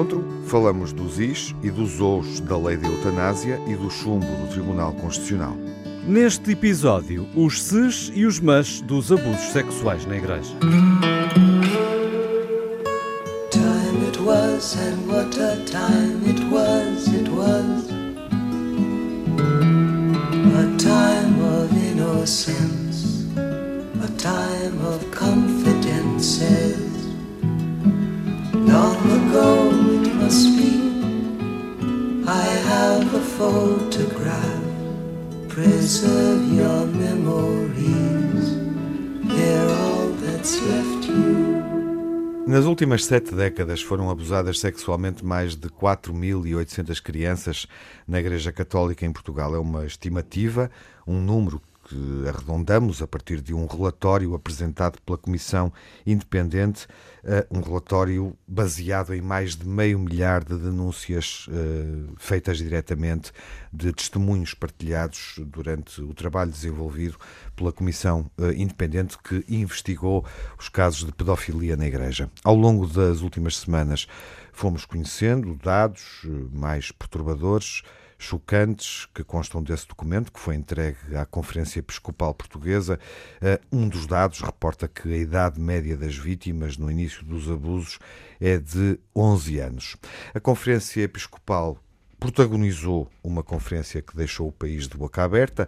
encontro, falamos dos is e dos ous da lei da eutanásia e do chumbo do Tribunal Constitucional. Neste episódio, os ses e os mas dos abusos sexuais na Igreja. Time it was and what a time it was, it was A time of innocence, photograph Preserve your memories. They're all that's left you. Nas últimas sete décadas foram abusadas sexualmente mais de 4.800 crianças na Igreja Católica em Portugal. É uma estimativa, um número que arredondamos a partir de um relatório apresentado pela Comissão Independente, um relatório baseado em mais de meio milhar de denúncias eh, feitas diretamente, de testemunhos partilhados durante o trabalho desenvolvido pela Comissão eh, Independente que investigou os casos de pedofilia na Igreja. Ao longo das últimas semanas fomos conhecendo dados mais perturbadores chocantes que constam desse documento, que foi entregue à Conferência Episcopal Portuguesa. Eh, um dos dados reporta que a idade média das vítimas no início dos abusos é de 11 anos. A Conferência Episcopal protagonizou uma conferência que deixou o país de boca aberta,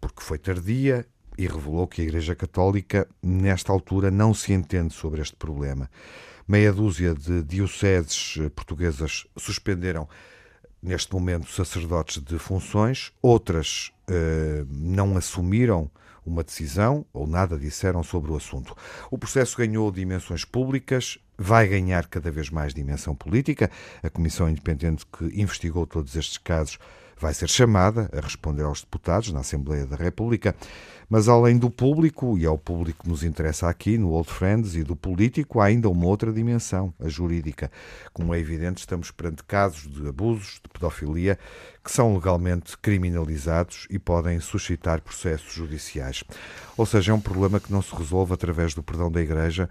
porque foi tardia e revelou que a Igreja Católica, nesta altura, não se entende sobre este problema. Meia dúzia de dioceses portuguesas suspenderam neste momento, sacerdotes de funções, outras uh, não assumiram uma decisão ou nada disseram sobre o assunto. O processo ganhou dimensões públicas, vai ganhar cada vez mais dimensão política. A Comissão Independente que investigou todos estes casos vai ser chamada a responder aos deputados na Assembleia da República. Mas além do público, e é o público que nos interessa aqui no Old Friends, e do político, há ainda uma outra dimensão, a jurídica. Como é evidente, estamos perante casos de abusos, de pedofilia, que são legalmente criminalizados e podem suscitar processos judiciais. Ou seja, é um problema que não se resolve através do perdão da Igreja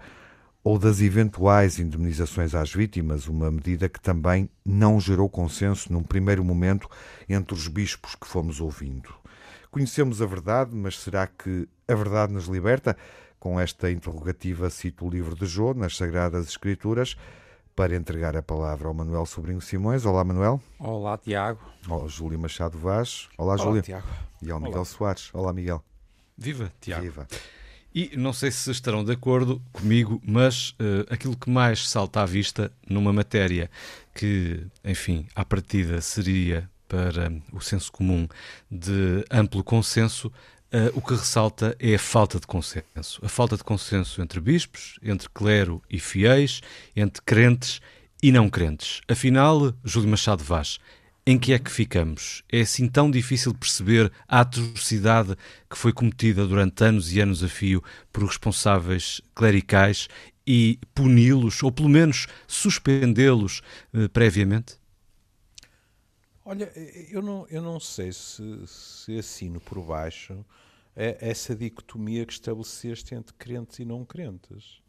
ou das eventuais indemnizações às vítimas, uma medida que também não gerou consenso num primeiro momento entre os bispos que fomos ouvindo. Conhecemos a verdade, mas será que a verdade nos liberta? Com esta interrogativa, cito o livro de Jô, nas Sagradas Escrituras, para entregar a palavra ao Manuel Sobrinho Simões. Olá, Manuel. Olá, Tiago. Olá, Júlio Machado Vaz. Olá, Olá Júlio. Tiago. E ao Miguel Olá. Soares. Olá, Miguel. Viva, Tiago. Viva. E não sei se estarão de acordo comigo, mas uh, aquilo que mais salta à vista numa matéria que, enfim, à partida seria para o senso comum de amplo consenso, Uh, o que ressalta é a falta de consenso. A falta de consenso entre bispos, entre clero e fiéis, entre crentes e não crentes. Afinal, Júlio Machado Vaz, em que é que ficamos? É assim tão difícil perceber a atrocidade que foi cometida durante anos e anos a fio por responsáveis clericais e puni-los, ou pelo menos suspendê-los uh, previamente? Olha, eu não, eu não sei se, se assino por baixo essa dicotomia que estabeleceste entre crentes e não crentes.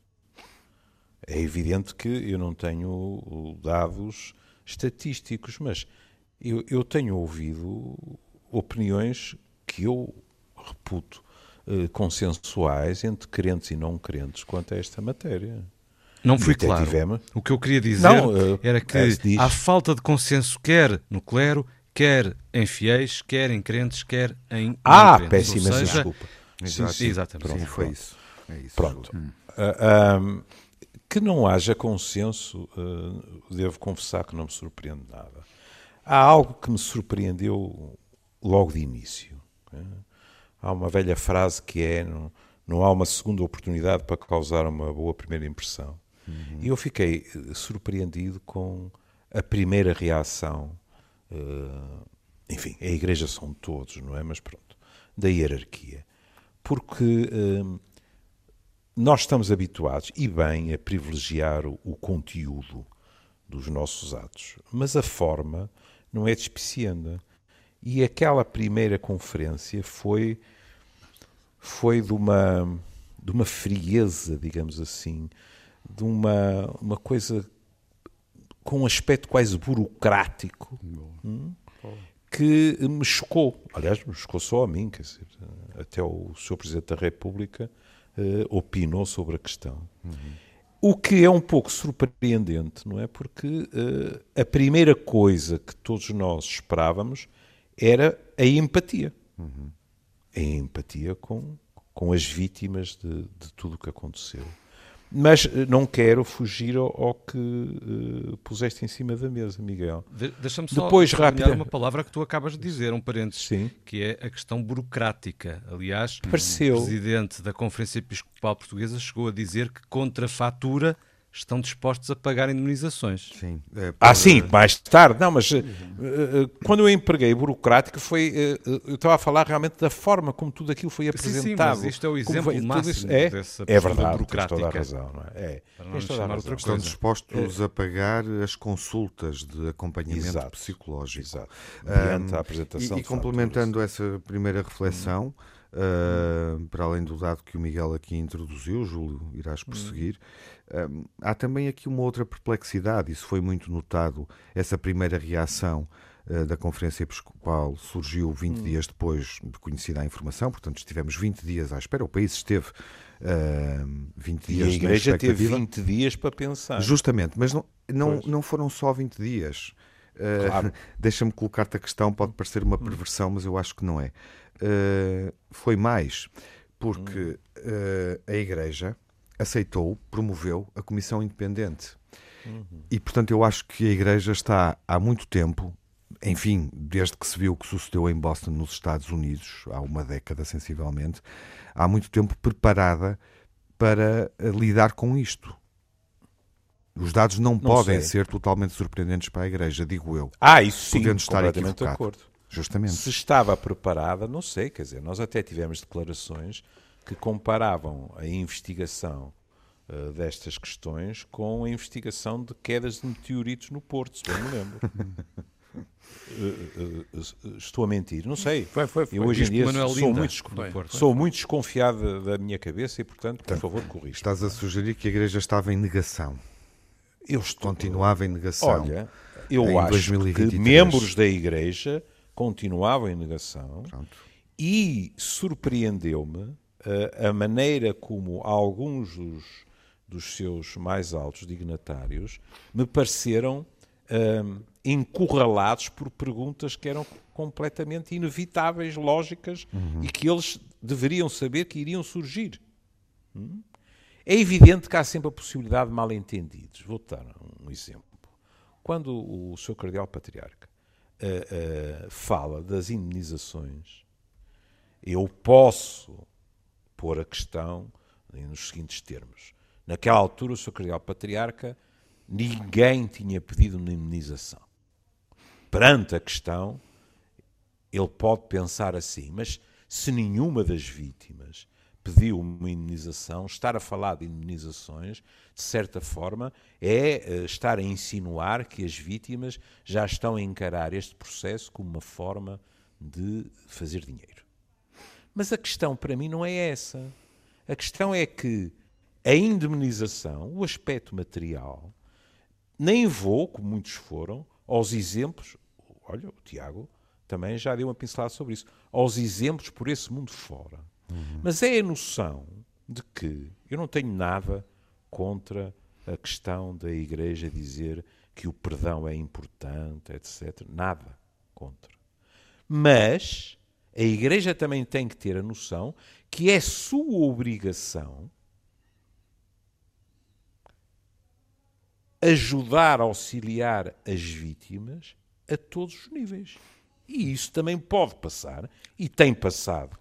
É evidente que eu não tenho dados estatísticos, mas eu, eu tenho ouvido opiniões que eu reputo eh, consensuais entre crentes e não crentes quanto a esta matéria. Não fui claro. Tivemos... O que eu queria dizer não, uh, era que é há falta de consenso quer no clero, quer em fiéis, quer em crentes, quer em Ah, péssima seja... desculpa. Exato. Sim, exatamente. Sim, foi isso. É isso Pronto. Hum. Uh, um, que não haja consenso, uh, devo confessar que não me surpreende nada. Há algo que me surpreendeu logo de início. Há uma velha frase que é: não, não há uma segunda oportunidade para causar uma boa primeira impressão. Uhum. E eu fiquei eh, surpreendido com a primeira reação. Uh, enfim, a igreja são todos, não é? Mas pronto, da hierarquia. Porque uh, nós estamos habituados, e bem, a privilegiar o, o, conteúdo dos nossos atos, mas a forma não é despicienda. E aquela primeira conferência foi, foi de uma, de uma frieza, digamos assim, de uma, uma coisa com um aspecto quase burocrático hum, que me chocou. Aliás, me chocou só a mim, quer dizer, até o Sr. Presidente da República uh, opinou sobre a questão. Uhum. O que é um pouco surpreendente, não é? Porque uh, a primeira coisa que todos nós esperávamos era a empatia. Uhum. A empatia com, com as vítimas de, de tudo o que aconteceu. Mas eh, não quero fugir ao, ao que uh, puseste em cima da mesa, Miguel. De, Deixa-me só Depois, rápido... uma palavra que tu acabas de dizer, um parênteses, Sim. que é a questão burocrática. Aliás, Pareceu. o presidente da Conferência Episcopal Portuguesa chegou a dizer que contra fatura estão dispostos a pagar indemnizações. Sim. É, ah, sim, mais tarde. Não, mas uh, quando eu empreguei burocrático foi, uh, eu estava a falar realmente da forma como tudo aquilo foi apresentado. Sim, sim, mas isto é o exemplo foi, máximo é, dessa É verdade, burocrática. toda a razão. Não é? é. Para não chamar outra Estão dispostos é. a pagar as consultas de acompanhamento Exato. psicológico. Exato. Um, a apresentação E, e complementando essa primeira reflexão, hum. Uh, para além do dado que o Miguel aqui introduziu, Júlio, irás prosseguir. Uh, há também aqui uma outra perplexidade, isso foi muito notado, essa primeira reação uh, da Conferência Episcopal surgiu 20 hum. dias depois de conhecida a informação, portanto estivemos 20 dias à espera, o país esteve uh, 20 dias E a Igreja teve 20 dias para pensar. Justamente, mas não, não, não foram só 20 dias. Claro. Deixa-me colocar-te a questão, pode parecer uma hum. perversão, mas eu acho que não é uh, foi mais, porque uh, a Igreja aceitou, promoveu a Comissão Independente. Uhum. E, portanto, eu acho que a Igreja está há muito tempo, enfim, desde que se viu o que sucedeu em Boston, nos Estados Unidos, há uma década sensivelmente, há muito tempo preparada para eh, lidar com isto. Os dados não, não podem sei. ser totalmente surpreendentes para a Igreja, digo eu. Ah, isso sim, estar equivocado. de acordo. Justamente. Se estava preparada, não sei, quer dizer, nós até tivemos declarações que comparavam a investigação uh, destas questões com a investigação de quedas de meteoritos no Porto, se bem me lembro. Uh, uh, estou a mentir, não sei. Foi, foi, foi. Eu hoje em dia sou, muito, foi, sou muito desconfiado da minha cabeça e, portanto, por favor, corrija. Estás a sugerir que a Igreja estava em negação. Eu estou... Continuava em negação. Olha, eu acho 2023. que membros da Igreja continuavam em negação Pronto. e surpreendeu-me uh, a maneira como alguns dos, dos, seus mais altos dignatários me pareceram uh, encurralados por perguntas que eram completamente inevitáveis, lógicas uhum. e que eles deveriam saber que iriam surgir. Hum? É evidente que há sempre a possibilidade de mal-entendidos. Vou dar um exemplo. Quando o Sr. Cardeal Patriarca uh, fala das indemnizações, eu posso pôr a questão nos seguintes termos. Naquela altura, o Sr. Cardeal Patriarca, ninguém tinha pedido uma indemnização. Perante a questão, ele pode pensar assim, mas se nenhuma das vítimas pediu uma indenização, estar a falar de indenizações, de certa forma, é eh, estar a insinuar que as vítimas já estão a encarar este processo como uma forma de fazer dinheiro. Mas a questão para mim não é essa. A questão é que a indemnização, o aspecto material, nem vou, como muitos foram, aos exemplos. Olha, o Tiago também já deu uma pincelada sobre isso. Aos exemplos por esse mundo fora Uhum. Mas é a noção de que eu não tenho nada contra a questão da Igreja dizer que o perdão é importante, etc. Nada contra. Mas a Igreja também tem que ter a noção que é sua obrigação ajudar, auxiliar as vítimas a todos os níveis. E isso também pode passar, e tem passado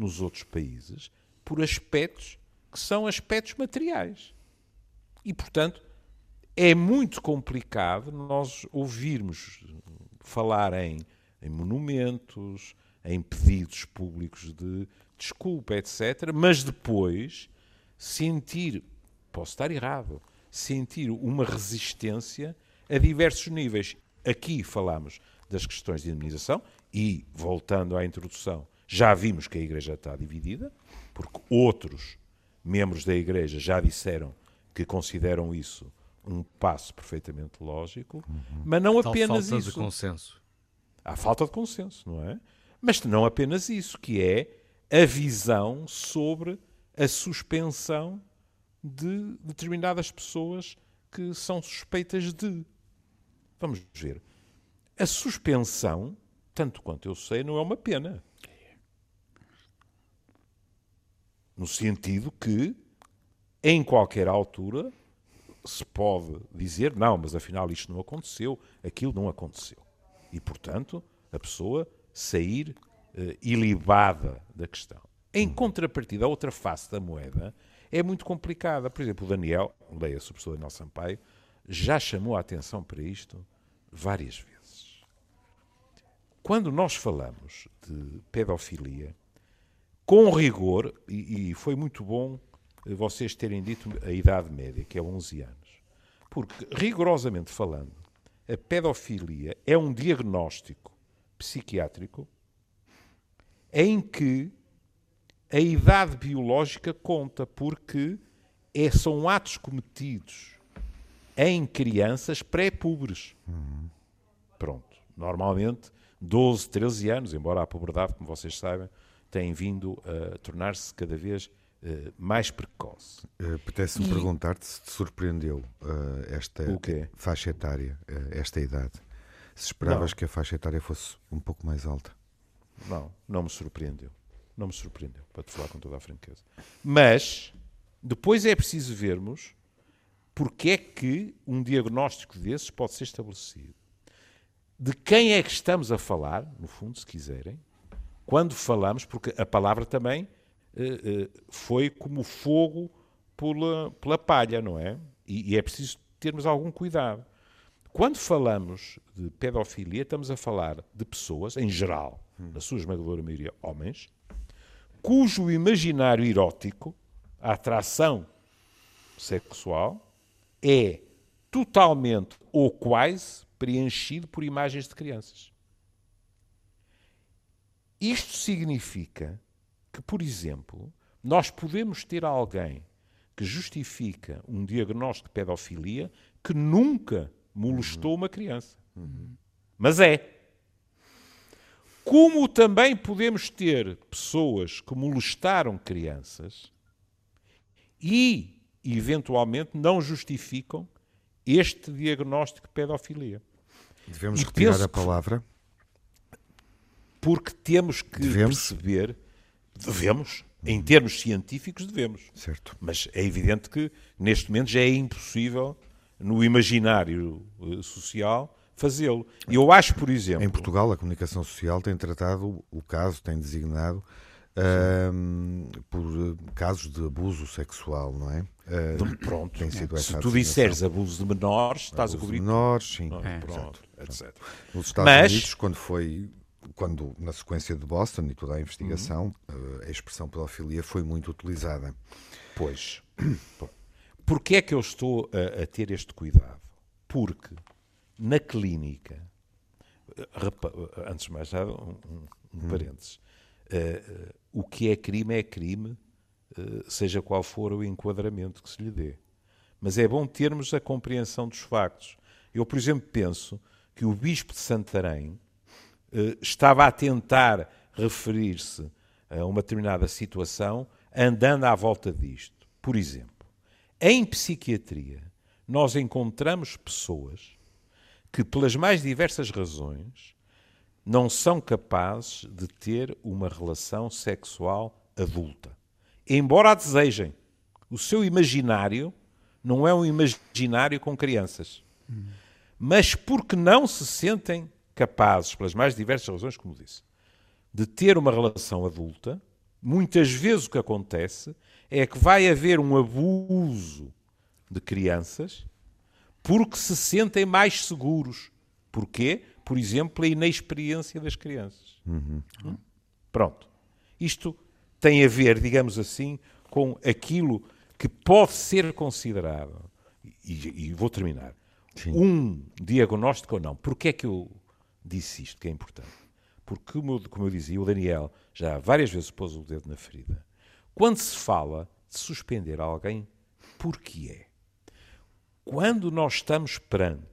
nos outros países por aspectos que são aspectos materiais. E, portanto, é muito complicado nós ouvirmos falar em, em monumentos, em pedidos públicos de desculpa, etc., mas depois sentir, posso estar errado, sentir uma resistência a diversos níveis. Aqui falamos das questões de indemnização e, voltando à introdução, já vimos que a Igreja está dividida, porque outros membros da Igreja já disseram que consideram isso um passo perfeitamente lógico, uhum. mas não Tal apenas falta isso. De consenso. Há falta de consenso, não é? Mas não apenas isso, que é a visão sobre a suspensão de determinadas pessoas que são suspeitas de. Vamos ver. A suspensão, tanto quanto eu sei, não é uma pena. No sentido que, em qualquer altura, se pode dizer, não, mas afinal isto não aconteceu, aquilo não aconteceu. E, portanto, a pessoa sair uh, ilibada da questão. Em contrapartida, a outra face da moeda é muito complicada. Por exemplo, o Daniel, leia-se o professor Daniel Sampaio, já chamou a atenção para isto várias vezes. Quando nós falamos de pedofilia, com rigor, e, e foi muito bom vocês terem dito a idade média, que é 11 anos. Porque, rigorosamente falando, a pedofilia é um diagnóstico psiquiátrico em que a idade biológica conta, porque é, são atos cometidos em crianças pré-pubres. Uhum. Pronto. Normalmente, 12, 13 anos, embora a puberdade, como vocês sabem, tem vindo a tornar-se cada vez Uh, mais precoce. Uh, Apetece-me e... perguntar-te se te surpreendeu uh, esta faixa etária, uh, esta idade. Se esperavas não. que a faixa etária fosse um pouco mais alta. Não, não me surpreendeu. Não me surpreendeu, para te falar com toda a franqueza. Mas, depois é preciso vermos porque é que um diagnóstico desses pode ser estabelecido. De quem é que estamos a falar, no fundo, se quiserem, quando falamos, porque a palavra também eh, eh, foi como fogo pela, pela palha, não é? E, e é preciso termos algum cuidado. Quando falamos de pedofilia, estamos a falar de pessoas, em geral, na sua esmagadora maioria, homens, cujo imaginário erótico, a atração sexual, é totalmente ou quase preenchido por imagens de crianças. Isto significa que, por exemplo, nós podemos ter alguém que justifica um diagnóstico de pedofilia que nunca molestou uma criança. Uhum. Mas é. Como também podemos ter pessoas que molestaram crianças e, eventualmente, não justificam este diagnóstico de pedofilia. Devemos e retirar a palavra? Porque temos que devemos? perceber, devemos, em termos científicos, devemos. Certo. Mas é evidente que, neste momento, já é impossível, no imaginário eh, social, fazê-lo. E eu acho, por exemplo. Em Portugal, a comunicação social tem tratado o caso, tem designado por eh, casos de abuso sexual, não é? Uh, pronto, tem sido se tu disseres abuso de menores, estás abuso a cobrir. De menores, sim. é. Pronto, etc. Nos Estados Mas... Unidos, quando foi quando na sequência de Boston e toda a investigação, uhum. a expressão pedofilia foi muito utilizada. Pois. Porquê é que eu estou a, a ter este cuidado? Porque na clínica, antes de mais nada, um, um, um hum. parênteses, uh, o que é crime é crime, uh, seja qual for o enquadramento que se lhe dê. Mas é bom termos a compreensão dos factos. Eu, por exemplo, penso que o Bispo de Santarém estava a tentar referir-se a uma determinada situação andando à volta disto. Por exemplo, em psiquiatria, nós encontramos pessoas que, pelas mais diversas razões, não são capazes de ter uma relação sexual adulta. Embora a desejem. O seu imaginário não é um imaginário com crianças. Mas porque não se sentem capazes, pelas mais diversas razões, como disse, de ter uma relação adulta, muitas vezes o que acontece é que vai haver um abuso de crianças porque se sentem mais seguros. Porquê? Por exemplo, a inexperiência das crianças. Uhum. Pronto. Isto tem a ver, digamos assim, com aquilo que pode ser considerado, e, e vou terminar, Sim. um diagnóstico ou não. Porquê é que eu disse isto, que é importante? Porque, como, como eu dizia, o Daniel já várias vezes pôs o dedo na ferida. Quando se fala de suspender alguém, por que é? Quando nós estamos perante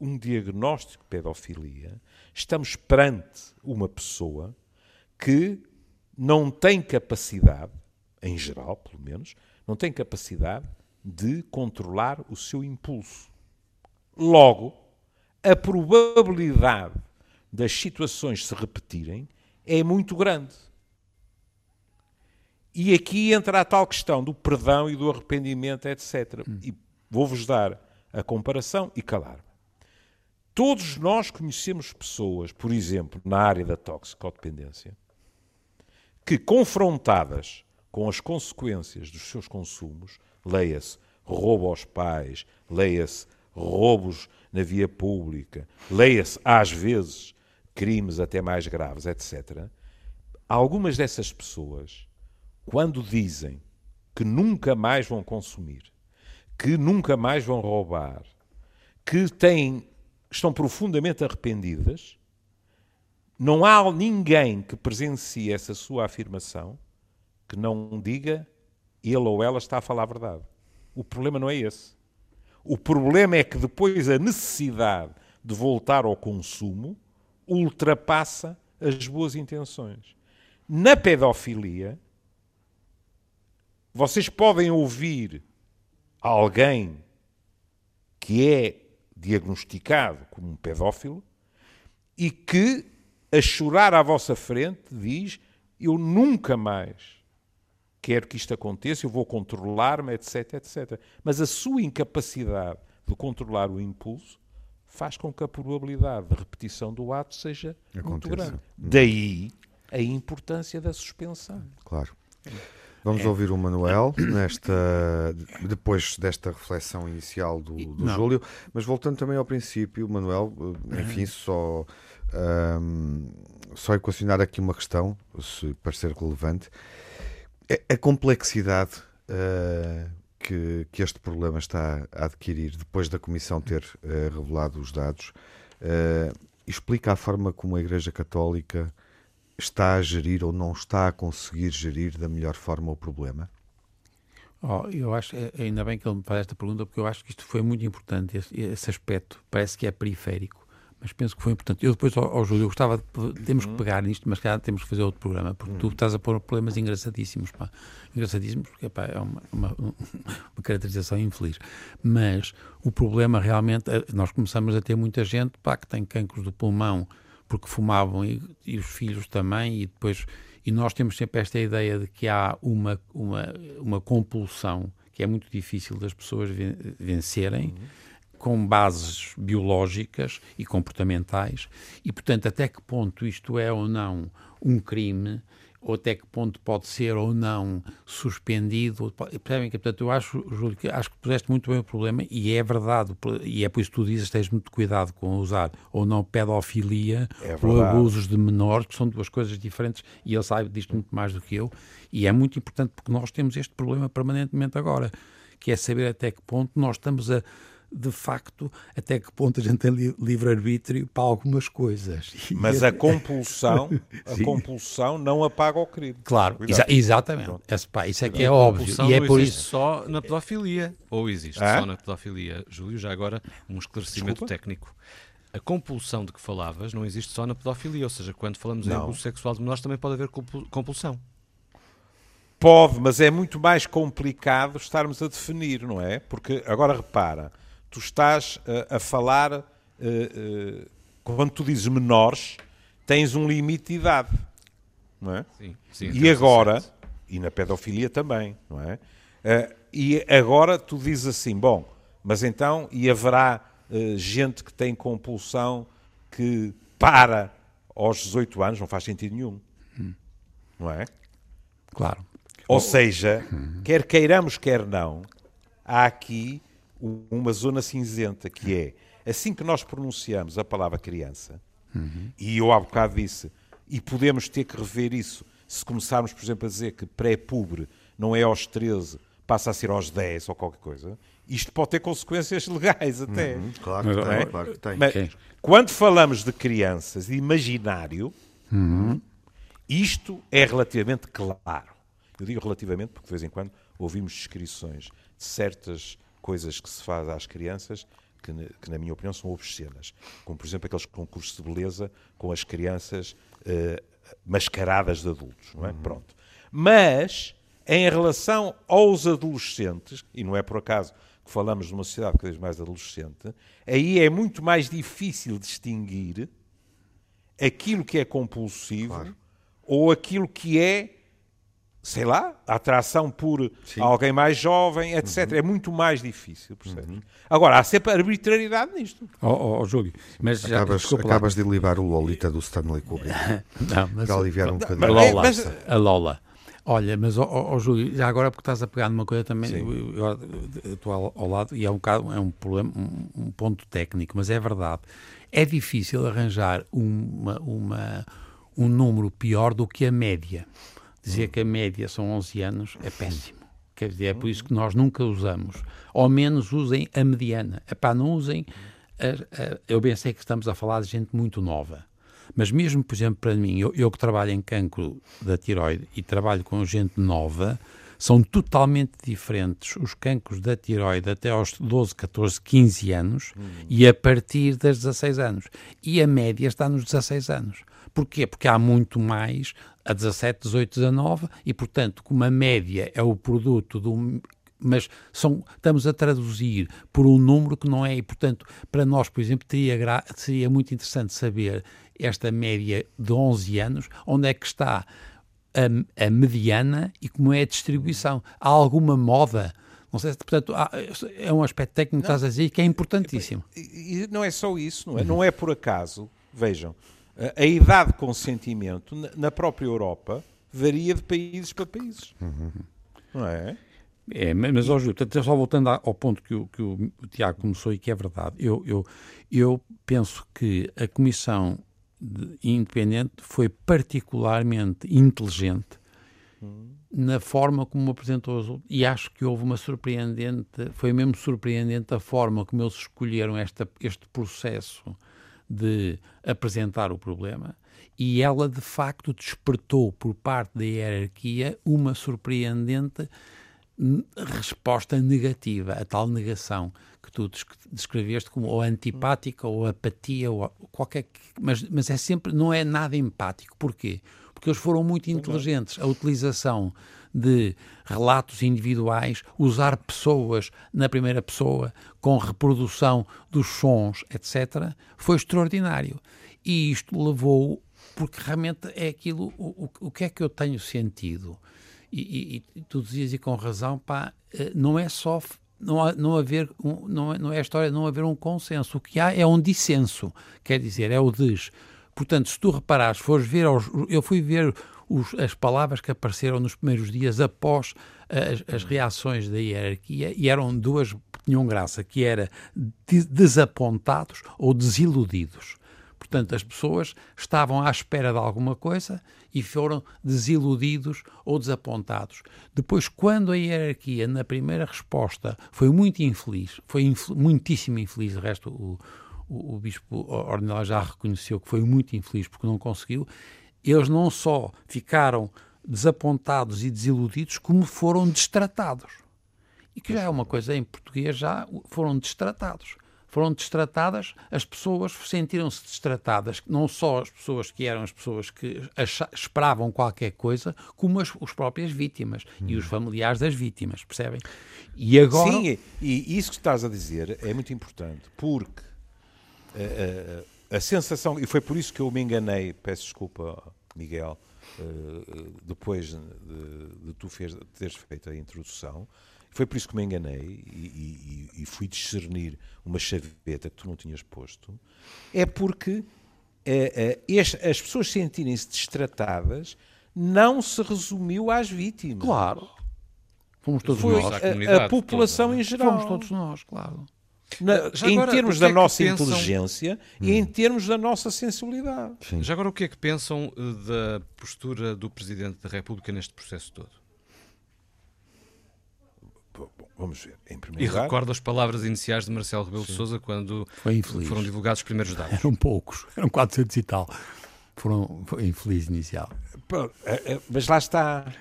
um diagnóstico de pedofilia, estamos perante uma pessoa que não tem capacidade, em geral, pelo menos, não tem capacidade de controlar o seu impulso. Logo, a probabilidade das situações se repetirem é muito grande. E aqui entra a tal questão do perdão e do arrependimento, etc. Hum. E vou-vos dar a comparação e calar. Todos nós conhecemos pessoas, por exemplo, na área da toxicodependência, que confrontadas com as consequências dos seus consumos, leia-se roubo aos pais, leia-se roubos na via pública, leia-se às vezes crimes até mais graves, etc. Algumas dessas pessoas, quando dizem que nunca mais vão consumir, que nunca mais vão roubar, que têm, estão profundamente arrependidas, não há ninguém que presencie essa sua afirmação que não diga ele ou ela está a falar a verdade. O problema não é esse. O problema é que depois a necessidade de voltar ao consumo ultrapassa as boas intenções. Na pedofilia, vocês podem ouvir alguém que é diagnosticado como um pedófilo e que, a chorar à vossa frente, diz: Eu nunca mais quero que isto aconteça, eu vou controlar-me, etc, etc. Mas a sua incapacidade de controlar o impulso faz com que a probabilidade de repetição do ato seja Aconteça. muito grande. Hum. Daí a importância da suspensão. Claro. Vamos é. ouvir o Manuel nesta, depois desta reflexão inicial do, do Júlio, mas voltando também ao princípio, Manuel, enfim, uhum. só, um, só equacionar aqui uma questão, se parecer relevante, a complexidade uh, que, que, este problema está a adquirir depois da Comissão ter uh, revelado os dados uh, explica a forma como a Igreja Católica está a gerir ou não está a conseguir gerir da melhor forma o problema? Oh, eu acho, ainda bem que ele me faz esta pergunta, porque eu acho que isto foi muito importante, esse, esse aspecto. Parece que é periférico mas penso que foi importante. Eu depois, ao, ao Júlio, eu gostava de, temos que uhum. pegar nisto, mas cá temos que fazer outro programa, porque tu uhum. estás a pôr problemas engraçadíssimos, pá. Engraçadíssimos, porque pá, é uma, uma, uma, caracterização infeliz. Mas o problema realmente, eh, nós começamos a ter muita gente, pá, que tem cancros do pulmão, porque fumavam e, e os filhos também, e depois, e nós temos sempre esta ideia de que há uma, uma, uma compulsão que é muito difícil das pessoas vencerem, uhum com bases biológicas e comportamentais, e, portanto, até que ponto isto é ou não um crime, ou até que ponto pode ser ou não suspendido. Percebem que, portanto, eu acho, Júlio, que acho que puseste muito bem o problema, e é verdade, e é por isso que tu dizes, tens muito cuidado com usar ou não pedofilia é ou abusos de menores, que são duas coisas diferentes, e ele sabe disto muito mais do que eu, e é muito importante porque nós temos este problema permanentemente agora, que é saber até que ponto nós estamos a de facto, até que ponto a gente tem livre-arbítrio para algumas coisas. Mas a compulsão, a compulsão não apaga o crime. Claro, exa exatamente. Esse, pá, isso é que é óbvio. E é por isso só na pedofilia. Ou existe ah? só na pedofilia. Júlio, já agora um esclarecimento Desculpa? técnico. A compulsão de que falavas não existe só na pedofilia, ou seja, quando falamos não. em abuso sexual de menores também pode haver compulsão. Pode, mas é muito mais complicado estarmos a definir, não é? Porque, agora repara, tu estás uh, a falar, uh, uh, quando tu dizes menores, tens um limite de idade, não é? Sim, sim, e agora, e na pedofilia também, não é? e agora tu dizes assim, bom, mas então, e haverá gente que tem compulsão que para aos 18 anos, não faz sentido nenhum, hum. não é? Claro. Ou seja, quer queiramos, quer não, há aqui uma zona cinzenta que é assim que nós pronunciamos a palavra criança, uhum. e eu há bocado disse, e podemos ter que rever isso se começarmos, por exemplo, a dizer que pré-pubre não é aos 13, passa a ser aos 10 ou qualquer coisa, isto pode ter consequências legais até. Uhum, claro, que tem, claro que tem. Mas, quando falamos de crianças, de imaginário, uhum. isto é relativamente claro. Eu digo relativamente porque de vez em quando ouvimos descrições de certas coisas que se faz às crianças que, que, na minha opinião, são obscenas. Como, por exemplo, aqueles concursos de beleza com as crianças uh, mascaradas de adultos, não é? Uhum. Pronto. Mas, em relação aos adolescentes, e não é por acaso que falamos de uma sociedade cada vez mais adolescente, aí é muito mais difícil distinguir aquilo que é compulsivo claro. ou aquilo que é sei lá, atração por Sim. alguém mais jovem, etc. Uhum. É muito mais difícil, percebes? Uhum. Agora, há sempre arbitrariedade nisto. Ó, oh, oh, Júlio, mas já, acabas, acabas de libar o Lolita do Stanley Kubrick. Não, mas, para aliviar um bocadinho. A Lola, mas, a Lola. Olha, mas, ó, oh, Júlio, já agora porque estás a pegar numa coisa também, eu, eu, estou ao, ao, lado e é um, é um problema, um, um, ponto técnico, mas é verdade. É difícil arranjar uma, uma, um número pior do que a média. Dizer que a média são 11 anos é péssimo. Quer dizer, é por isso que nós nunca usamos. Ao menos usem a mediana. Epá, não usem. A, a, eu bem sei que estamos a falar de gente muito nova. Mas mesmo, por exemplo, para mim, eu, eu que trabalho em cancro da tiroide e trabalho com gente nova, são totalmente diferentes os cancros da tiroide até aos 12, 14, 15 anos hum. e a partir das 16 anos. E a média está nos 16 anos. Porquê? Porque há muito mais a 17, 18, 19 e, portanto, como a média é o produto do mas são, estamos a traduzir por um número que não é, e portanto, para nós, por exemplo, teria, seria muito interessante saber esta média de 11 anos, onde é que está a, a mediana e como é a distribuição. Há alguma moda? Não sei, portanto, há, é um aspecto técnico que estás a dizer que é importantíssimo. E, não é só isso, não é? Não é por acaso, vejam, a, idade de consentimento na, na, própria Europa varia de países para países. Uhum. Não é? É, mas, ó, Júlio, só voltando ao ponto que o, que o, Tiago começou e que é verdade, eu, eu, eu penso que a Comissão independente foi particularmente inteligente hum. na forma como apresentou os e acho que houve uma surpreendente, foi mesmo surpreendente a forma como eles escolheram esta, este processo de apresentar o problema e ela de facto despertou por parte da hierarquia uma surpreendente resposta negativa, a tal negação que tu descreveste como ou antipática ou apatia ou qualquer mas, mas é sempre não é nada empático. Porquê? Porque eles foram muito inteligentes. A utilização de relatos individuais usar pessoas na primeira pessoa com reprodução dos sons etc foi extraordinário e isto levou porque realmente é aquilo o, o, o que é que eu tenho sentido e, e, e tu dizias e com razão pá, eh, não é só não, não haver um, não, é, não é a história de não haver um consenso. O que há é um dissenso, quer dizer, é o diz. Portanto, se tu reparares, fores ver, aos, eu fui ver os, as palavras que apareceram nos primeiros dias após as, as, reações da hierarquia e eram duas que tinham graça, que era de, desapontados ou desiludidos. Portanto, as pessoas estavam à espera de alguma coisa e foram desiludidos ou desapontados. Depois, quando a hierarquia, na primeira resposta, foi muito infeliz, foi infel muitíssimo infeliz, de resto, o, o, o bispo Ornelas já reconheceu que foi muito infeliz porque não conseguiu, eles não só ficaram desapontados e desiludidos, como foram destratados. E que já é uma coisa em português, já foram destratados foram destratadas, as pessoas sentiram-se destratadas, não só as pessoas que eram as pessoas que esperavam qualquer coisa, como as, as próprias vítimas hum. e os hum. familiares das vítimas, percebem? E agora... Sim, e isso que estás a dizer é muito importante, porque eh, a, eh, a sensação, e foi por isso que eu me enganei, peço desculpa, Miguel, uh, depois de, de tu fez, teres feito a introdução, foi por isso que me enganei e, e, e fui discernir uma chaveta que tu não tinhas posto. É porque é, é, as pessoas sentirem-se destratadas não se resumiu às vítimas. Claro. Fomos todos Foi nós. A, a população toda. em geral. Fomos todos nós, claro. Na, em agora, termos da é nossa pensam... inteligência hum. e em termos da nossa sensibilidade. Sim. Já agora, o que é que pensam eh, da postura do Presidente da República neste processo todo? Vamos ver. Em primeiro e lugar... recordo as palavras iniciais de Marcelo Rebelo de Sousa quando foram divulgados os primeiros dados. Eram poucos, eram 400 e tal. Foram, foi infeliz inicial. É, mas lá está.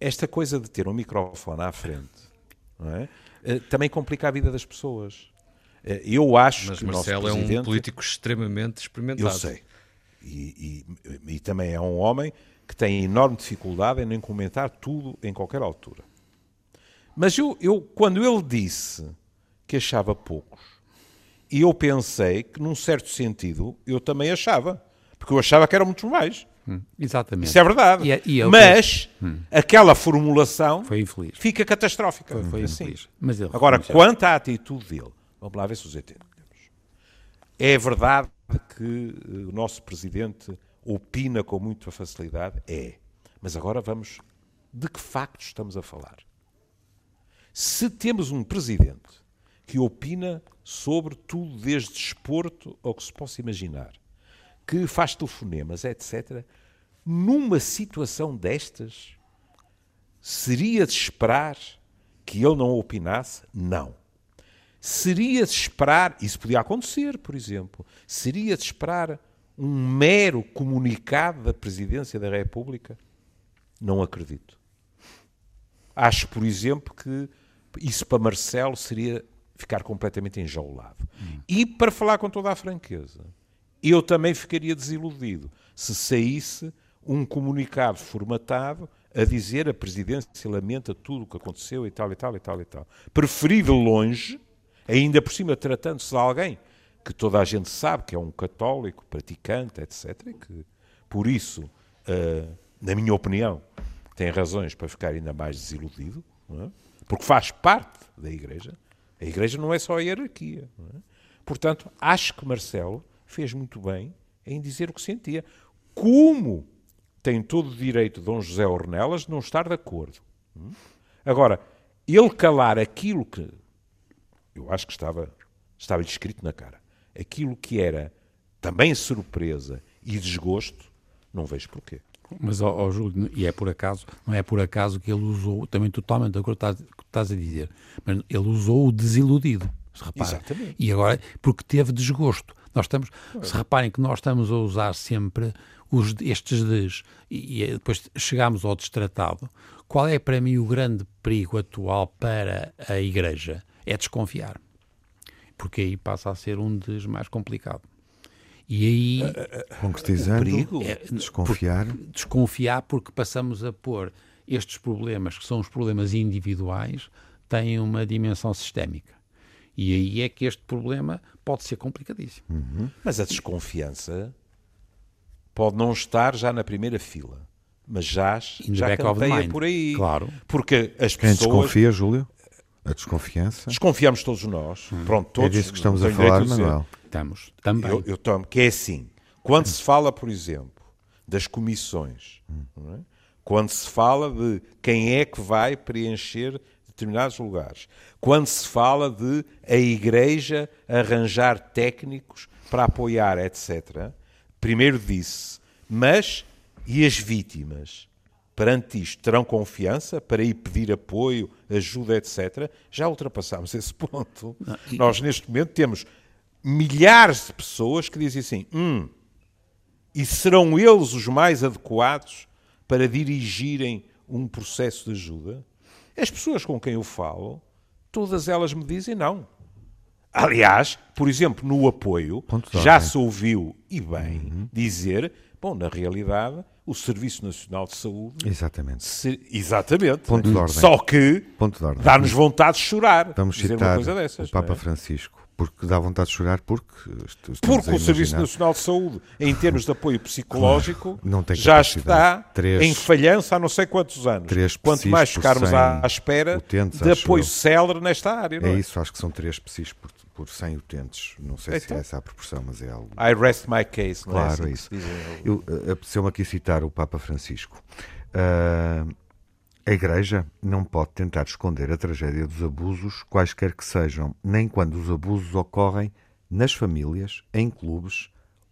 Esta coisa de ter um microfone à frente é? Eh, também complica a vida das pessoas. Eh, eu acho Mas que Marcelo é um político extremamente experimentado. Eu sei. E, e, e, também é um homem que tem enorme dificuldade em comentar tudo em qualquer altura. Mas eu, eu, quando ele disse que achava poucos, e eu pensei que, num certo sentido, eu também achava. Porque eu achava que eram muitos mais. Hum, exatamente. Isso é verdade. E é, e é Mas hum. aquela formulação fica catastrófica. Foi, foi assim. Mas ele Agora, quanto à atitude dele, vamos lá ver se os entendemos. É verdade que o nosso presidente opina com muita facilidade? É. Mas agora vamos. De que factos estamos a falar? Se temos um presidente que opina sobre tudo, desde desporto ao que se possa imaginar, que faz telefonemas, etc., numa situação destas, seria de esperar que ele não opinasse? Não. Seria de esperar, isso podia acontecer, por exemplo, seria de esperar um mero comunicado da Presidência da República? Não acredito. Acho, por exemplo, que isso para Marcelo seria ficar completamente enjaulado. Hum. E para falar com toda a franqueza, eu também ficaria desiludido se saísse um comunicado formatado a dizer a presidência lamenta tudo o que aconteceu e tal e tal e tal e tal. Preferi de longe, ainda por cima tratando-se de alguém que toda a gente sabe que é um católico, praticante, etc. E que, por isso, uh, na minha opinião, tem razões para ficar ainda mais desiludido, é? porque faz parte da Igreja. A Igreja não é só a hierarquia. É? Portanto, acho que Marcelo fez muito bem em dizer o que sentia. Como tem todo o direito Dom José Ornelas de não estar de acordo. Hum? Agora, ele calar aquilo que eu acho que estava estava escrito na cara, aquilo que era também surpresa e desgosto, não vejo porquê. Mas, ó, ó, Júlio, e é por acaso, não é por acaso que ele usou, também totalmente de acordo com o que estás a dizer, mas ele usou o desiludido, se repara. Exatamente. E agora, porque teve desgosto. Nós estamos, se reparem que nós estamos a usar sempre os, estes des e, e depois chegamos ao destratado. Qual é para mim o grande perigo atual para a Igreja? É desconfiar. Porque aí passa a ser um des mais complicado. E aí. Concretizando, perigo, é, desconfiar. Por, desconfiar porque passamos a pôr estes problemas, que são os problemas individuais, têm uma dimensão sistémica. E aí é que este problema pode ser complicadíssimo. Uhum. Mas a desconfiança pode não estar já na primeira fila, mas já, já canteia por aí. Claro. Porque as Quem pessoas... desconfia, Júlio? A desconfiança? Desconfiamos todos nós. Hum. Pronto, todos. É disso que estamos a falar, Manuel. Estamos, também. Eu, eu tomo, que é assim, quando se fala, por exemplo, das comissões, hum. é? quando se fala de quem é que vai preencher determinados lugares. Quando se fala de a Igreja arranjar técnicos para apoiar, etc., primeiro disse, mas e as vítimas? Perante isto, terão confiança para ir pedir apoio, ajuda, etc. Já ultrapassámos esse ponto. Não, e... Nós, neste momento, temos milhares de pessoas que dizem assim: hum, e serão eles os mais adequados para dirigirem um processo de ajuda? As pessoas com quem eu falo, todas elas me dizem não. Aliás, por exemplo, no apoio, já se ouviu, e bem, uhum. dizer, bom, na realidade, o Serviço Nacional de Saúde. Exatamente. Se, exatamente. Ponto de ordem. Só que dá-nos vontade de chorar. Vamos citar dessas, o Papa é? Francisco porque dá vontade de chorar porque... Porque o Serviço Nacional de Saúde, em termos de apoio psicológico, já está três, em falhança há não sei quantos anos. Quanto mais ficarmos à espera utentes, de apoio célere nesta área. É, é, isso, acho que são três PSIs por, por 100 utentes. Não sei então, se é essa a proporção, mas é algo... I rest my case. Não é claro, é, assim é isso. Eu, eh, apeteceu-me aqui citar o Papa Francisco. Uh, a Igreja não pode tentar esconder a tragédia dos abusos, quaisquer que sejam, nem quando os abusos ocorrem nas famílias, em clubes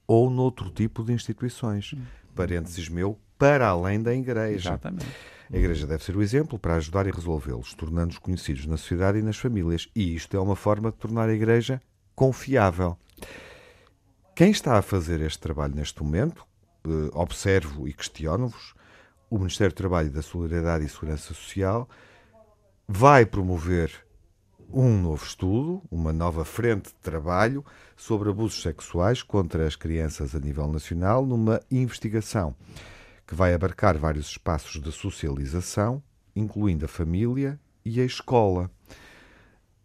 ou noutro tipo de instituições. Parênteses meu, para além da Igreja. Exatamente. A Igreja deve ser o exemplo para ajudar e resolvê-los, tornando-os conhecidos na sociedade e nas famílias. E isto é uma forma de tornar a Igreja confiável. Quem está a fazer este trabalho neste momento, eh, observo e questiono-vos, o Ministério do Trabalho da Solidariedade e Segurança Social vai promover um novo estudo, uma nova frente de trabalho sobre abusos sexuais contra as crianças a nível nacional, numa investigação que vai abarcar vários espaços de socialização, incluindo a família e a escola.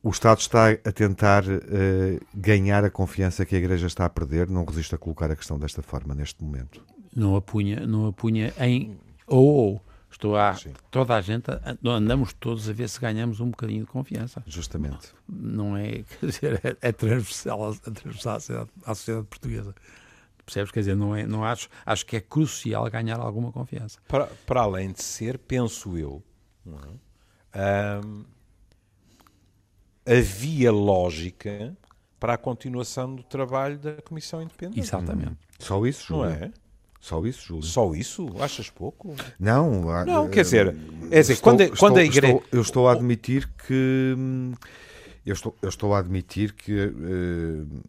O Estado está a tentar uh, ganhar a confiança que a Igreja está a perder, não resiste a colocar a questão desta forma neste momento. Não apunha, não apunha em ou ou. Estou a. Sim. Toda a gente. Andamos todos a ver se ganhamos um bocadinho de confiança. Justamente. Não, não é. Quer dizer, é, é transversal, é transversal à, sociedade, à sociedade portuguesa. Percebes? Quer dizer, não, é, não acho. Acho que é crucial ganhar alguma confiança. Para, para além de ser, penso eu, é? um, havia lógica para a continuação do trabalho da Comissão Independente. Exatamente. Hum. Só isso? Não é? Só isso, Júlio? Só isso? Achas pouco? Não, não quer dizer, é dizer estou, quando, estou, quando a igreja. Estou, eu estou a admitir que. Eu estou, eu estou a admitir que uh,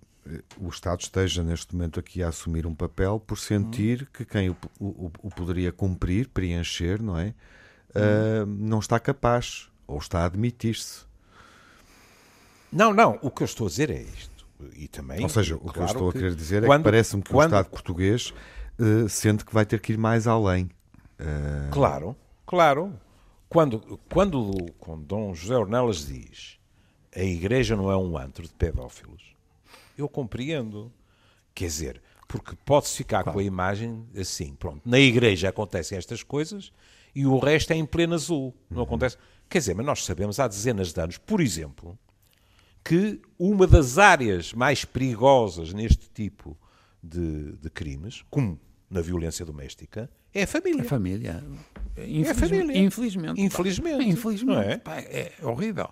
o Estado esteja neste momento aqui a assumir um papel por sentir que quem o, o, o poderia cumprir, preencher, não é? Uh, não está capaz ou está a admitir-se. Não, não, o que eu estou a dizer é isto. E também, ou seja, o claro que eu estou a querer dizer quando, é que parece-me que quando, o Estado português uh, sente que vai ter que ir mais além. Uh... Claro, claro. Quando, quando, quando Dom José Ornelas diz a igreja não é um antro de pedófilos, eu compreendo. Quer dizer, porque pode-se ficar claro. com a imagem assim, pronto, na igreja acontecem estas coisas e o resto é em pleno azul, não uhum. acontece. Quer dizer, mas nós sabemos há dezenas de anos, por exemplo, que uma das áreas mais perigosas neste tipo de, de crimes, como na violência doméstica, é a família. A família. É a família. Infelizmente. Infelizmente. Infelizmente. É? Pá, é horrível.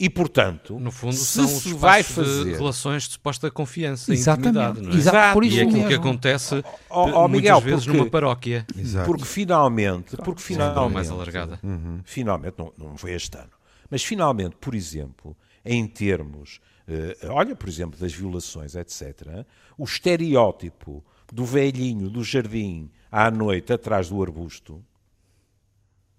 E, portanto, no fundo, são se os vai fazer de relações de suposta confiança Exatamente. e intimidade. Não é? Exato. Por isso e é aquilo que acontece oh, oh, muitas Miguel, vezes porque, numa paróquia. Exato. Porque finalmente, porque finalmente, mais alargada. Uhum. finalmente, não, não foi este ano, mas finalmente, por exemplo, em termos, uh, olha, por exemplo, das violações, etc., o estereótipo do velhinho do jardim à noite atrás do arbusto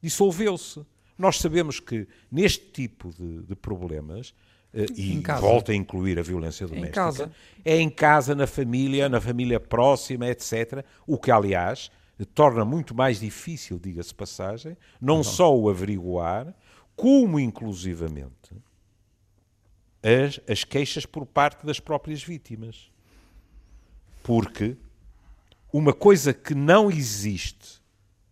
dissolveu-se. Nós sabemos que neste tipo de, de problemas, uh, e volta a incluir a violência doméstica, em casa. é em casa, na família, na família próxima, etc. O que, aliás, torna muito mais difícil, diga-se passagem, não, não só o averiguar, como inclusivamente as, as queixas por parte das próprias vítimas. Porque uma coisa que não existe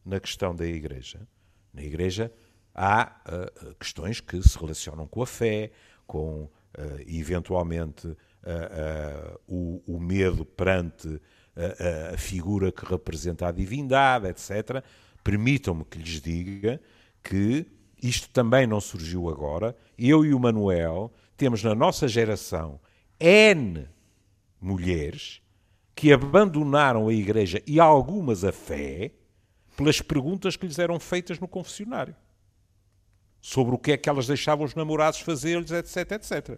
na questão da Igreja, na Igreja há uh, questões que se relacionam com a fé, com uh, eventualmente o, o, medo perante a figura que representa a divindade, etc. Permitam-me que lhes diga que isto também não surgiu agora. Eu e o Manuel temos na nossa geração N mulheres que abandonaram a igreja e algumas a fé pelas perguntas que lhes eram feitas no confessionário sobre o que é que elas deixavam os namorados fazer-lhes, etc, etc.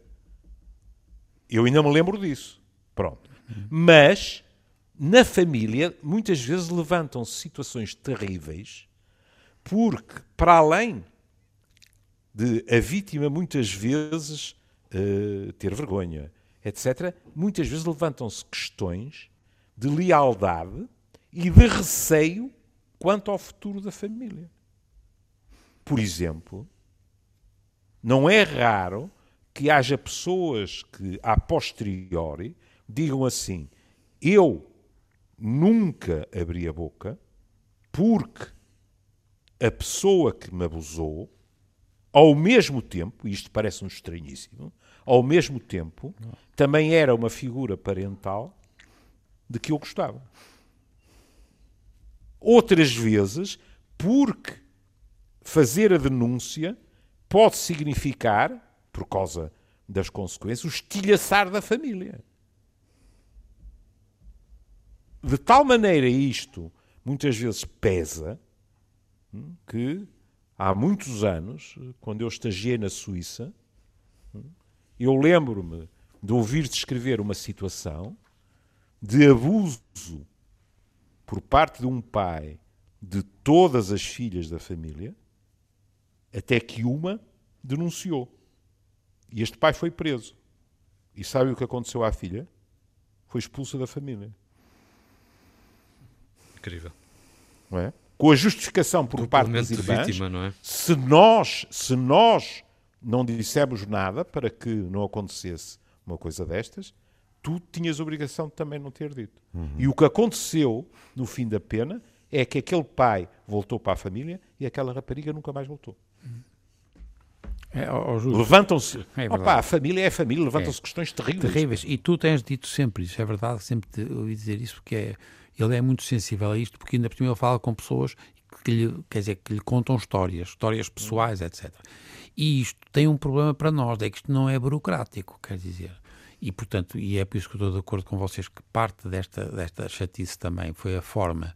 Eu ainda me lembro disso. Pronto. Mas, na família, muitas vezes levantam-se situações terríveis porque, para além de a vítima muitas vezes uh, ter vergonha, etc., muitas vezes levantam-se questões de lealdade e de receio quanto ao futuro da família. Por exemplo, não é raro que haja pessoas que, a posteriori, digam assim: Eu nunca abri a boca porque a pessoa que me abusou, ao mesmo tempo, e isto parece-me estranhíssimo, ao mesmo tempo, também era uma figura parental de que eu gostava. Outras vezes, porque fazer a denúncia pode significar, por causa das consequências, o estilhaçar da família. De tal maneira isto muitas vezes pesa hum, que há muitos anos, quando eu estagiei na Suíça, hum, eu lembro-me de ouvir descrever uma situação de abuso por parte de um pai de todas as filhas da família, até que uma denunciou. E este pai foi preso. E sabe o que aconteceu à filha? Foi expulsa da família. Incrível. Não é? Com a justificação por parte das irmãs, vítima, não é? se nós, se nós não dissemos nada para que não acontecesse uma coisa destas, tu tinhas obrigação de também não ter dito. Uhum. E o que aconteceu no fim da pena é que aquele pai voltou para a família e aquela rapariga nunca mais voltou. É, levantam-se. É Opa, a família é a família, levantam-se é. questões terríveis. Terríveis. E tu tens dito sempre isso, é verdade, sempre te ouvi dizer isso, porque é, ele é muito sensível a isto, porque ainda por cima ele fala com pessoas que lhe, quer dizer, que lhe contam histórias, histórias pessoais, etc. E isto tem um problema para nós, é que isto não é burocrático, quer dizer. E, portanto, e é por isso que estou de acordo com vocês que parte desta, desta chatice também foi a forma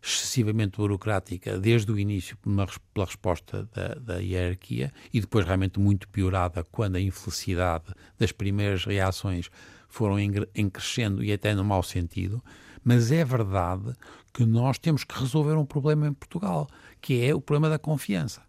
excessivamente burocrática desde o início pela resposta da, da, hierarquia e depois realmente muito piorada quando a infelicidade das primeiras reações foram em, crescendo e até no mau sentido. Mas é verdade que nós temos que resolver um problema em Portugal, que é o problema da confiança.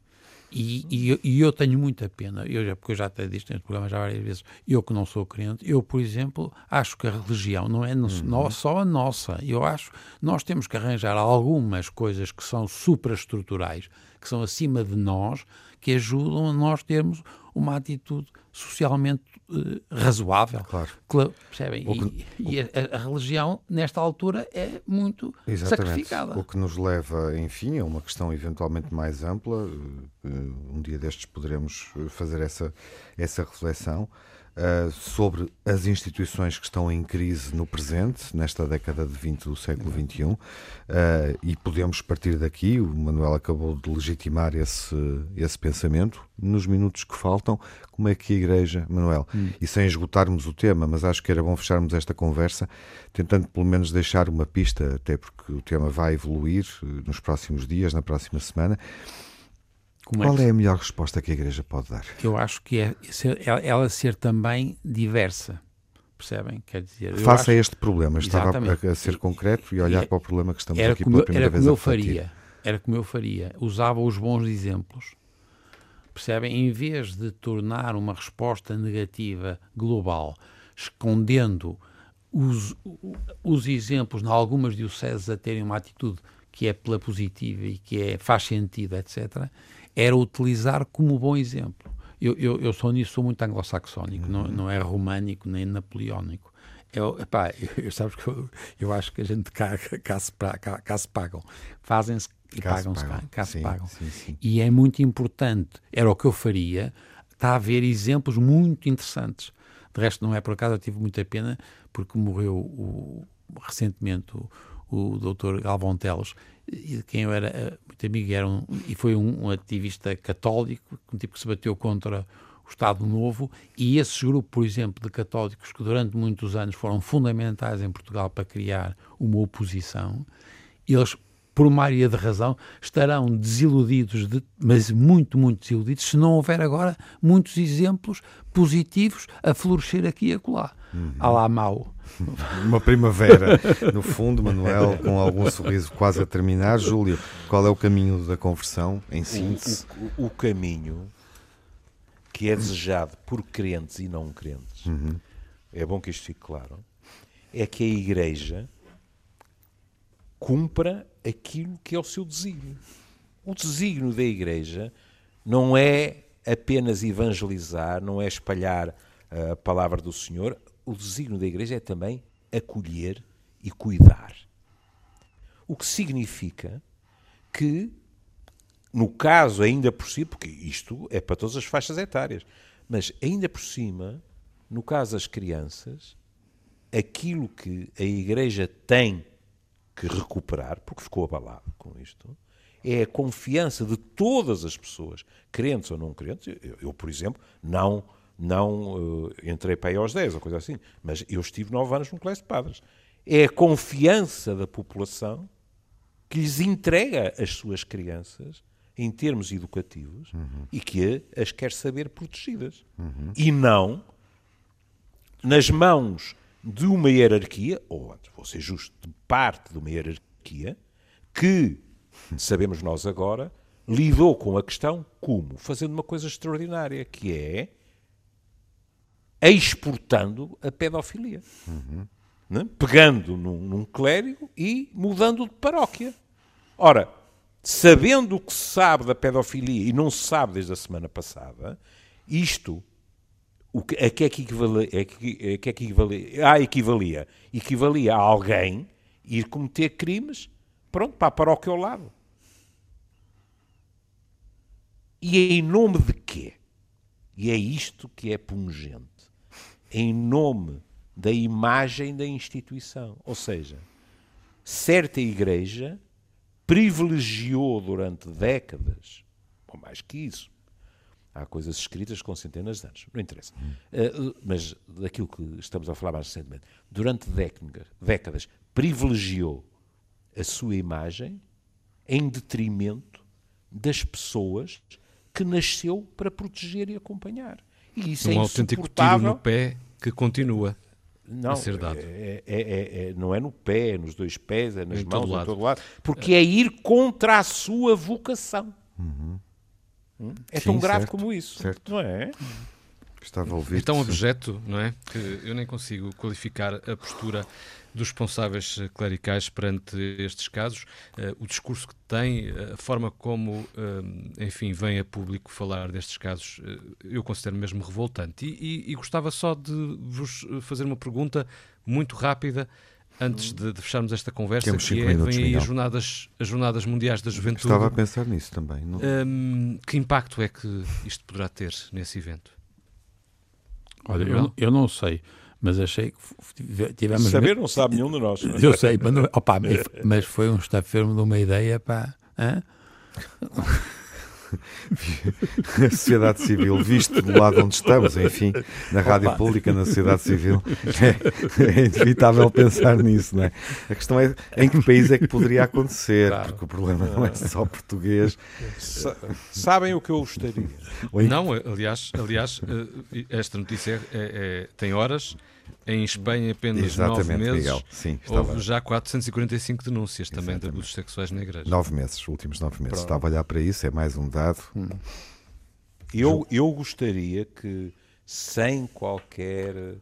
E, e, e, eu tenho muita pena, eu já, porque eu já até disse neste programa já várias vezes, eu que não sou crente, eu, por exemplo, acho que a religião não é no, uhum. só a nossa. Eu acho nós temos que arranjar algumas coisas que são supraestruturais, que são acima de nós, que ajudam a nós termos uma atitude socialmente uh, razoável. Claro. percebem? Que... E, e a, a, religião, nesta altura, é muito Exatamente. sacrificada. O que nos leva, enfim, a uma questão eventualmente mais ampla. Uh, um dia destes poderemos fazer essa, essa reflexão uh, sobre as instituições que estão em crise no presente, nesta década de 20 do século XXI, uh, eh, e podemos partir daqui. O Manuel acabou de legitimar esse, esse pensamento. Nos minutos que faltam, como é que a Igreja, Manuel, hum. e sem esgotarmos o tema, mas acho que era bom fecharmos esta conversa, tentando pelo menos deixar uma pista, até porque o tema vai evoluir eh, nos próximos dias, na próxima semana. Como Qual é, que... é, a melhor resposta que a Igreja pode dar? Eu acho que é ser, ela ser também diversa. Percebem? Quer dizer, Face acho... a este problema, estava a, a, ser concreto e olhar para o problema que estamos aqui pela primeira era vez como eu faria. Era como eu faria. Usava os bons exemplos. Percebem? Em vez de tornar uma resposta negativa global, escondendo os, os exemplos, em algumas dioceses, a terem uma atitude que é pela positiva e que é, faz sentido, etc., era utilizar como bom exemplo. Eu, eu, eu sou nisso, sou muito anglo-saxónico, uhum. não, não é românico nem napoleónico. Eu, epá, eu, eu sabes que eu, eu, acho que a gente cá, cá, se, cá, cá se pagam. Fazem-se e pagam-se cá, cá sim, se pagam. Sim, sim. E é muito importante, era o que eu faria, está a haver exemplos muito interessantes. De resto, não é por acaso, eu tive muita pena, porque morreu o, recentemente o, o doutor Galvão Teles, de quem eu era eh, muito amigo, era um, e foi um, um, ativista católico, um tipo que se bateu contra o Estado Novo, e esses grupos, por exemplo, de católicos que durante muitos anos foram fundamentais em Portugal para criar uma oposição, eles, por maioria de razão, estarão desiludidos, de, mas muito, muito desiludidos, se não houver agora muitos exemplos positivos a florescer aqui e acolá. Uhum. À lá mau. Uma primavera, no fundo, Manuel, com algum sorriso quase a terminar. Júlio, qual é o caminho da conversão, em síntese? O, o, o caminho que é desejado por crentes e não crentes, uhum. é bom que isto fique claro, é que a Igreja cumpra aquilo que é o seu desígnio. O desígnio da Igreja não é apenas evangelizar, não é espalhar a palavra do Senhor, o desígnio da Igreja é também acolher e cuidar. O que significa que, no caso ainda por cima, porque isto é para todas as faixas etárias, mas ainda por cima, no caso das crianças, aquilo que a Igreja tem que recuperar, porque ficou abalado com isto, é a confiança de todas as pessoas, crentes ou não crentes. Eu, eu por exemplo, não não uh, entrei para aí aos 10 ou coisa assim, mas eu estive 9 anos no colégio de padres. É a confiança da população que lhes entrega as suas crianças em termos educativos uhum. e que as quer saber protegidas. Uhum. E não nas mãos de uma hierarquia, ou vou ser justo, parte de uma hierarquia, que, sabemos nós agora, lidou com a questão como? Fazendo uma coisa extraordinária, que é exportando a pedofilia. Uhum. Né? Pegando num, num clérigo e mudando de paróquia. Ora, sabendo o que se sabe da pedofilia e não se sabe desde a semana passada, isto o que, a que é que equivalia, a que, a que é que equivalia, ah, equivalia? Equivalia a alguém ir cometer crimes, pronto, para a paróquia ao lado. E em nome de quê? E é isto que é pungente. Em nome da imagem da instituição. Ou seja, certa igreja privilegiou durante décadas, ou mais que isso, há coisas escritas com centenas de anos, não interessa. Uh, mas daquilo que estamos a falar mais recentemente, durante décadas, décadas privilegiou a sua imagem em detrimento das pessoas que nasceu para proteger e acompanhar. E isso um é autêntico tiro no pé que continua não, a ser dado. É, é, é, é, não é no pé, é nos dois pés, é nas em mãos, todo em todo lado. Porque é ir contra a sua vocação. Uhum. Hum? É Sim, tão grave certo, como isso. Certo. Não é? Estava a ouvir. É tão objeto, não é? Que eu nem consigo qualificar a postura dos responsáveis eh, clericais perante estes casos, uh, o discurso que tem, a forma como, uh, enfim, vem a público falar destes casos, uh, eu considero mesmo revoltante. E, e, e, gostava só de vos fazer uma pergunta muito rápida antes de, de fecharmos esta conversa, Temos que é, minutos, vem aí as jornadas, as jornadas Mundiais da Juventude. Estava a pensar nisso também. Não... Um, que impacto é que isto poderá ter nesse evento? Olha, eu, eu não sei mas achei que tivemos. Saber não sabe nenhum de nós. Eu sei, mas, opa, mas foi um estafermo de uma ideia, pá. Hã? a sociedade civil, visto do lado onde estamos, enfim, na rádio Opa. pública, na sociedade civil, é, é, inevitável pensar nisso, não é? A questão é em que país é que poderia acontecer, claro. porque o problema não é só português. Sabem o que eu gostaria? Não, aliás, aliás, eh, esta notícia é, é, tem horas em Espanha, apenas Exatamente, nove meses, Miguel. Sim, houve já 445 denúncias Exatamente. também de abusos sexuais na igreja. Nove meses, últimos nove meses. Pronto. Estava a olhar para isso, é mais um dado. Hum. Eu, eu gostaria que, sem qualquer uh,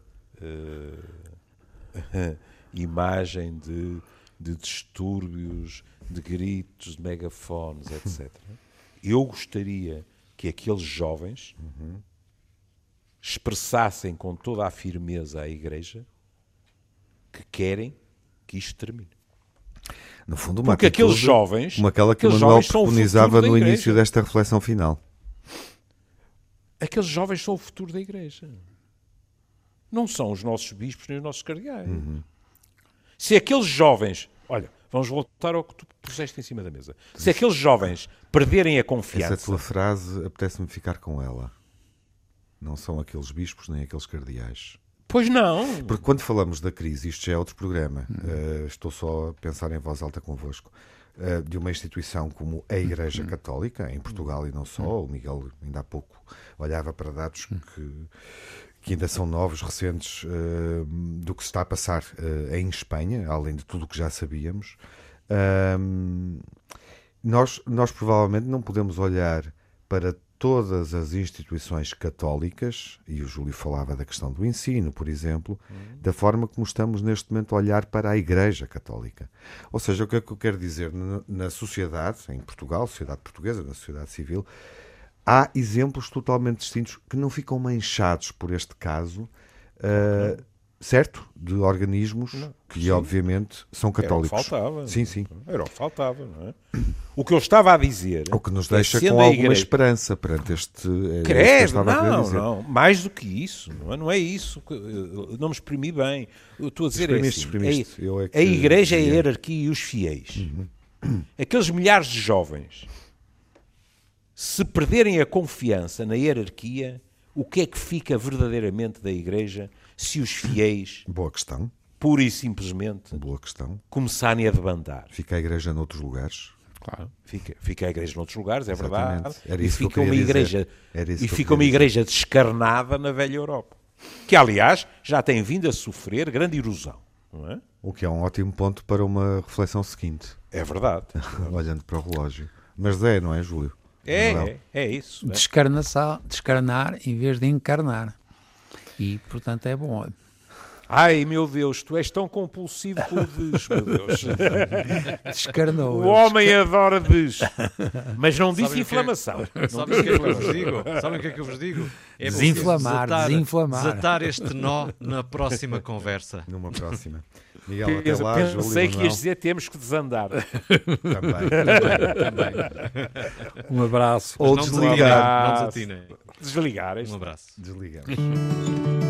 imagem de, de distúrbios, de gritos, de megafones, etc., eu gostaria que aqueles jovens uhum expressassem com toda a firmeza à Igreja que querem que isto termine. No fundo, uma Porque atitude, aqueles jovens. Como aquela que Manuel preconizava no início desta reflexão final. Aqueles jovens são o futuro da Igreja. Não são os nossos bispos nem os nossos cardeais. Uhum. Se aqueles jovens. Olha, vamos voltar ao que tu puseste em cima da mesa. Se aqueles jovens perderem a confiança. Essa tua frase apetece-me ficar com ela. Não são aqueles bispos nem aqueles cardeais. Pois não. Porque quando falamos da crise, isto já é outro programa, uh, estou só a pensar em voz alta convosco, uh, de uma instituição como a Igreja Católica, em Portugal e não só, o Miguel ainda há pouco olhava para dados que, que ainda são novos, recentes, uh, do que se está a passar em Espanha, além de tudo o que já sabíamos. nós, nós provavelmente não podemos olhar para todas as instituições católicas, e o Júlio falava da questão do ensino, por exemplo, uhum. da forma como estamos neste momento a olhar para a Igreja Católica. Ou seja, o que é que eu quero dizer? Na, sociedade, em Portugal, sociedade portuguesa, na sociedade civil, há exemplos totalmente distintos que não ficam manchados por este caso. Uh, certo? De organismos não, que, sim. obviamente, são católicos. Era o que faltava. Sim, sim. Era o que faltava, não é? O que eu estava a dizer. O que nos é deixa com alguma igreja... esperança perante este. É Credo, não, não. Mais do que isso. Não é, não é isso. Eu não me exprimi bem. Eu estou a dizer exprimiste, assim. Exprimiste. A, é que... a igreja é a hierarquia e os fiéis. Uhum. Aqueles milhares de jovens, se perderem a confiança na hierarquia, o que é que fica verdadeiramente da igreja? Se os fiéis. Boa questão. Pura e simplesmente. Boa questão. Começarem a debandar. Fica a igreja noutros lugares. Claro. Fica, fica a igreja noutros lugares, é Exatamente. verdade. Era isso e fica uma igreja e fica uma igreja descarnada na velha Europa. Que, aliás, já tem vindo a sofrer grande erosão. Não é? O que é um ótimo ponto para uma reflexão seguinte. É verdade. Olhando para o relógio. Mas é, não é, Júlio? É, é, é, isso. É. Descarnar em vez de encarnar. E, portanto, é bom. Ai, meu Deus, tu és tão compulsivo com o des, meu Deus. Descarnou. O homem adora des. Mas não disse Sabem que é- inflamação. Não Sabem o que é que eu vos digo? Sabem o que é que eu vos digo? É Desinflamar, desatar, desinflamar. desatar este nó na próxima conversa. Numa próxima. Miguel, até lá, Pensei Júlio, que ias dizer temos que desandar. também. Um abraço. Ou não desligar. não desatinem. Desligar. Um isto. abraço. Desligamos.